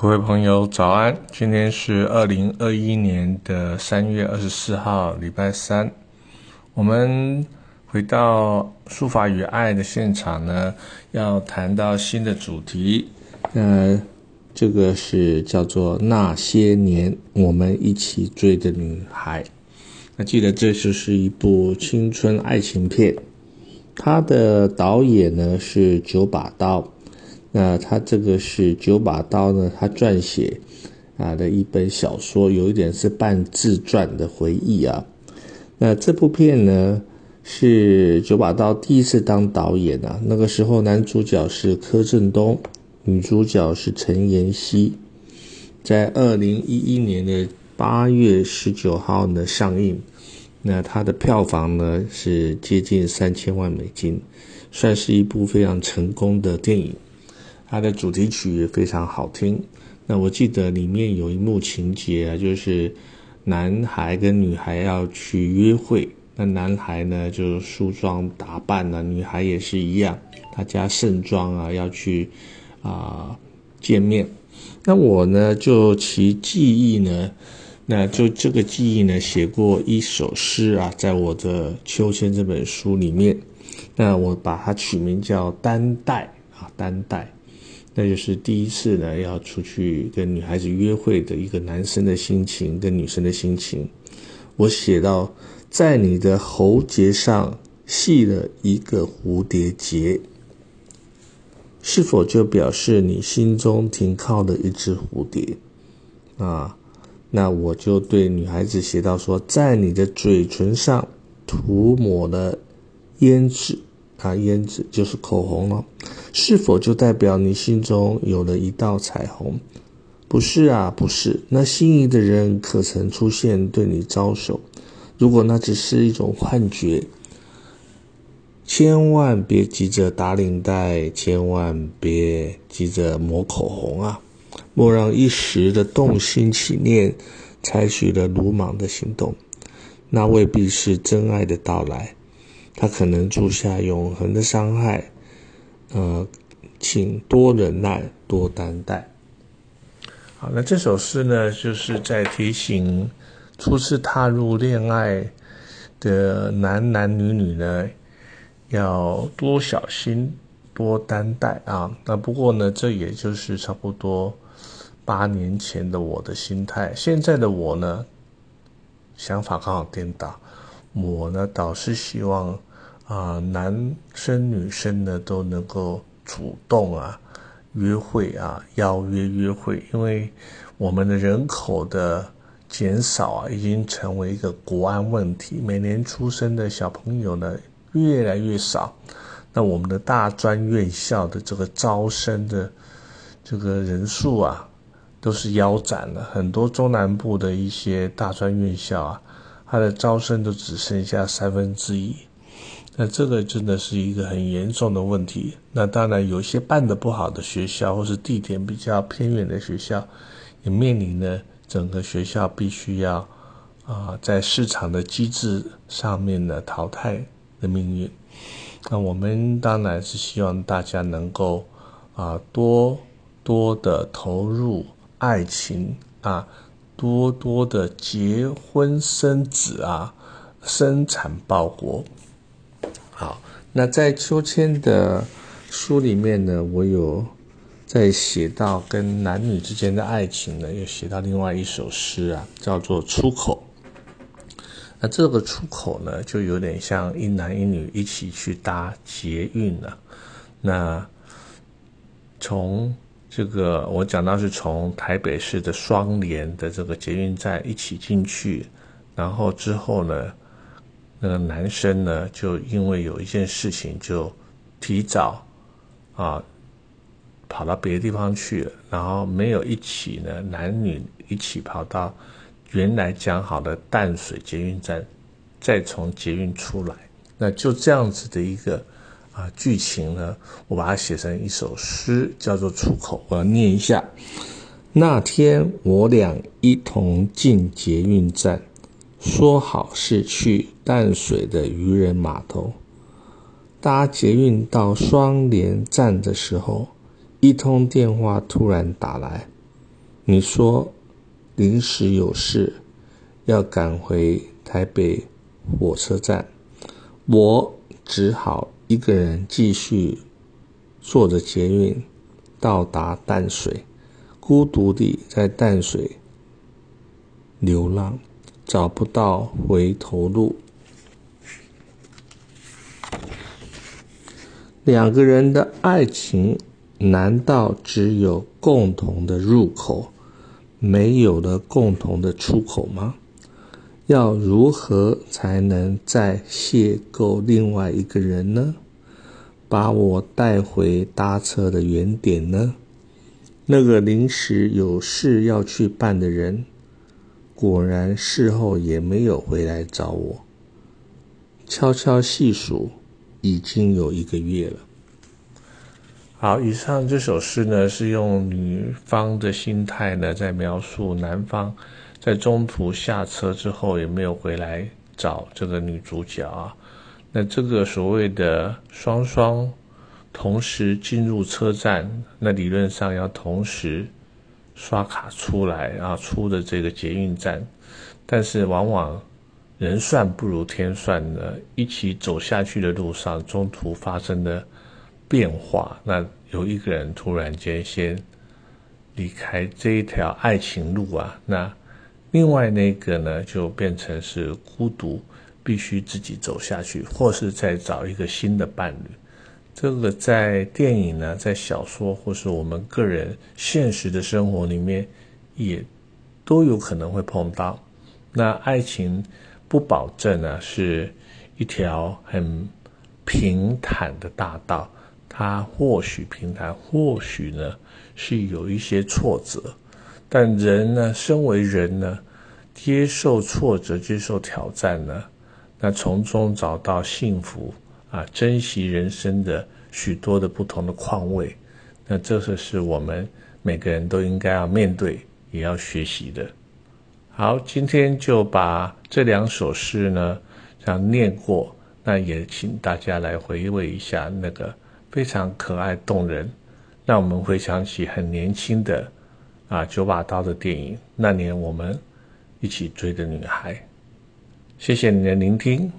各位朋友，早安！今天是二零二一年的三月二十四号，礼拜三。我们回到书法与爱的现场呢，要谈到新的主题。呃，这个是叫做那些年我们一起追的女孩。那记得这就是一部青春爱情片，它的导演呢是九把刀。那他这个是九把刀呢，他撰写啊的一本小说，有一点是半自传的回忆啊。那这部片呢是九把刀第一次当导演啊，那个时候男主角是柯震东，女主角是陈妍希，在二零一一年的八月十九号呢上映，那它的票房呢是接近三千万美金，算是一部非常成功的电影。它的主题曲也非常好听。那我记得里面有一幕情节啊，就是男孩跟女孩要去约会，那男孩呢就梳妆打扮了，女孩也是一样，大家盛装啊要去啊见面。那我呢就其记忆呢，那就这个记忆呢写过一首诗啊，在我的《秋千》这本书里面，那我把它取名叫《单带》啊，单带。那就是第一次呢，要出去跟女孩子约会的一个男生的心情跟女生的心情。我写到，在你的喉结上系了一个蝴蝶结，是否就表示你心中停靠的一只蝴蝶？啊，那我就对女孩子写到说，在你的嘴唇上涂抹了胭脂。啊，胭脂就是口红了，是否就代表你心中有了一道彩虹？不是啊，不是。那心仪的人可曾出现对你招手？如果那只是一种幻觉，千万别急着打领带，千万别急着抹口红啊！莫让一时的动心起念，采取了鲁莽的行动，那未必是真爱的到来。他可能铸下永恒的伤害，呃，请多忍耐，多担待。好，那这首诗呢，就是在提醒初次踏入恋爱的男男女女呢，要多小心，多担待啊。那不过呢，这也就是差不多八年前的我的心态。现在的我呢，想法刚好颠倒，我呢倒是希望。啊，男生女生呢都能够主动啊约会啊邀约约会，因为我们的人口的减少啊，已经成为一个国安问题。每年出生的小朋友呢越来越少，那我们的大专院校的这个招生的这个人数啊都是腰斩了。很多中南部的一些大专院校啊，它的招生都只剩下三分之一。那这个真的是一个很严重的问题。那当然，有些办的不好的学校，或是地点比较偏远的学校，也面临呢整个学校必须要啊在市场的机制上面呢淘汰的命运。那我们当然是希望大家能够啊多多的投入爱情啊，多多的结婚生子啊，生产报国。好，那在秋千的书里面呢，我有在写到跟男女之间的爱情呢，又写到另外一首诗啊，叫做《出口》。那这个出口呢，就有点像一男一女一起去搭捷运了。那从这个我讲到是从台北市的双连的这个捷运站一起进去，然后之后呢。那个男生呢，就因为有一件事情，就提早啊跑到别的地方去了，然后没有一起呢，男女一起跑到原来讲好的淡水捷运站，再从捷运出来，那就这样子的一个啊剧情呢，我把它写成一首诗，叫做《出口》，我要念一下：那天我俩一同进捷运站。说好是去淡水的渔人码头。搭捷运到双连站的时候，一通电话突然打来，你说临时有事要赶回台北火车站，我只好一个人继续坐着捷运到达淡水，孤独地在淡水流浪，找不到回头路。两个人的爱情，难道只有共同的入口，没有了共同的出口吗？要如何才能再邂逅另外一个人呢？把我带回搭车的原点呢？那个临时有事要去办的人，果然事后也没有回来找我。悄悄细数。已经有一个月了。好，以上这首诗呢，是用女方的心态呢，在描述男方在中途下车之后也没有回来找这个女主角啊。那这个所谓的双双同时进入车站，那理论上要同时刷卡出来啊，出的这个捷运站，但是往往。人算不如天算呢，一起走下去的路上，中途发生的变化，那有一个人突然间先离开这一条爱情路啊，那另外那个呢，就变成是孤独，必须自己走下去，或是再找一个新的伴侣。这个在电影呢，在小说或是我们个人现实的生活里面，也都有可能会碰到。那爱情。不保证呢，是一条很平坦的大道。它或许平坦，或许呢是有一些挫折。但人呢，身为人呢，接受挫折，接受挑战呢，那从中找到幸福啊，珍惜人生的许多的不同的况味。那这是是我们每个人都应该要面对，也要学习的。好，今天就把这两首诗呢，这样念过。那也请大家来回味一下那个非常可爱动人，让我们回想起很年轻的啊九把刀的电影，那年我们一起追的女孩。谢谢你的聆听。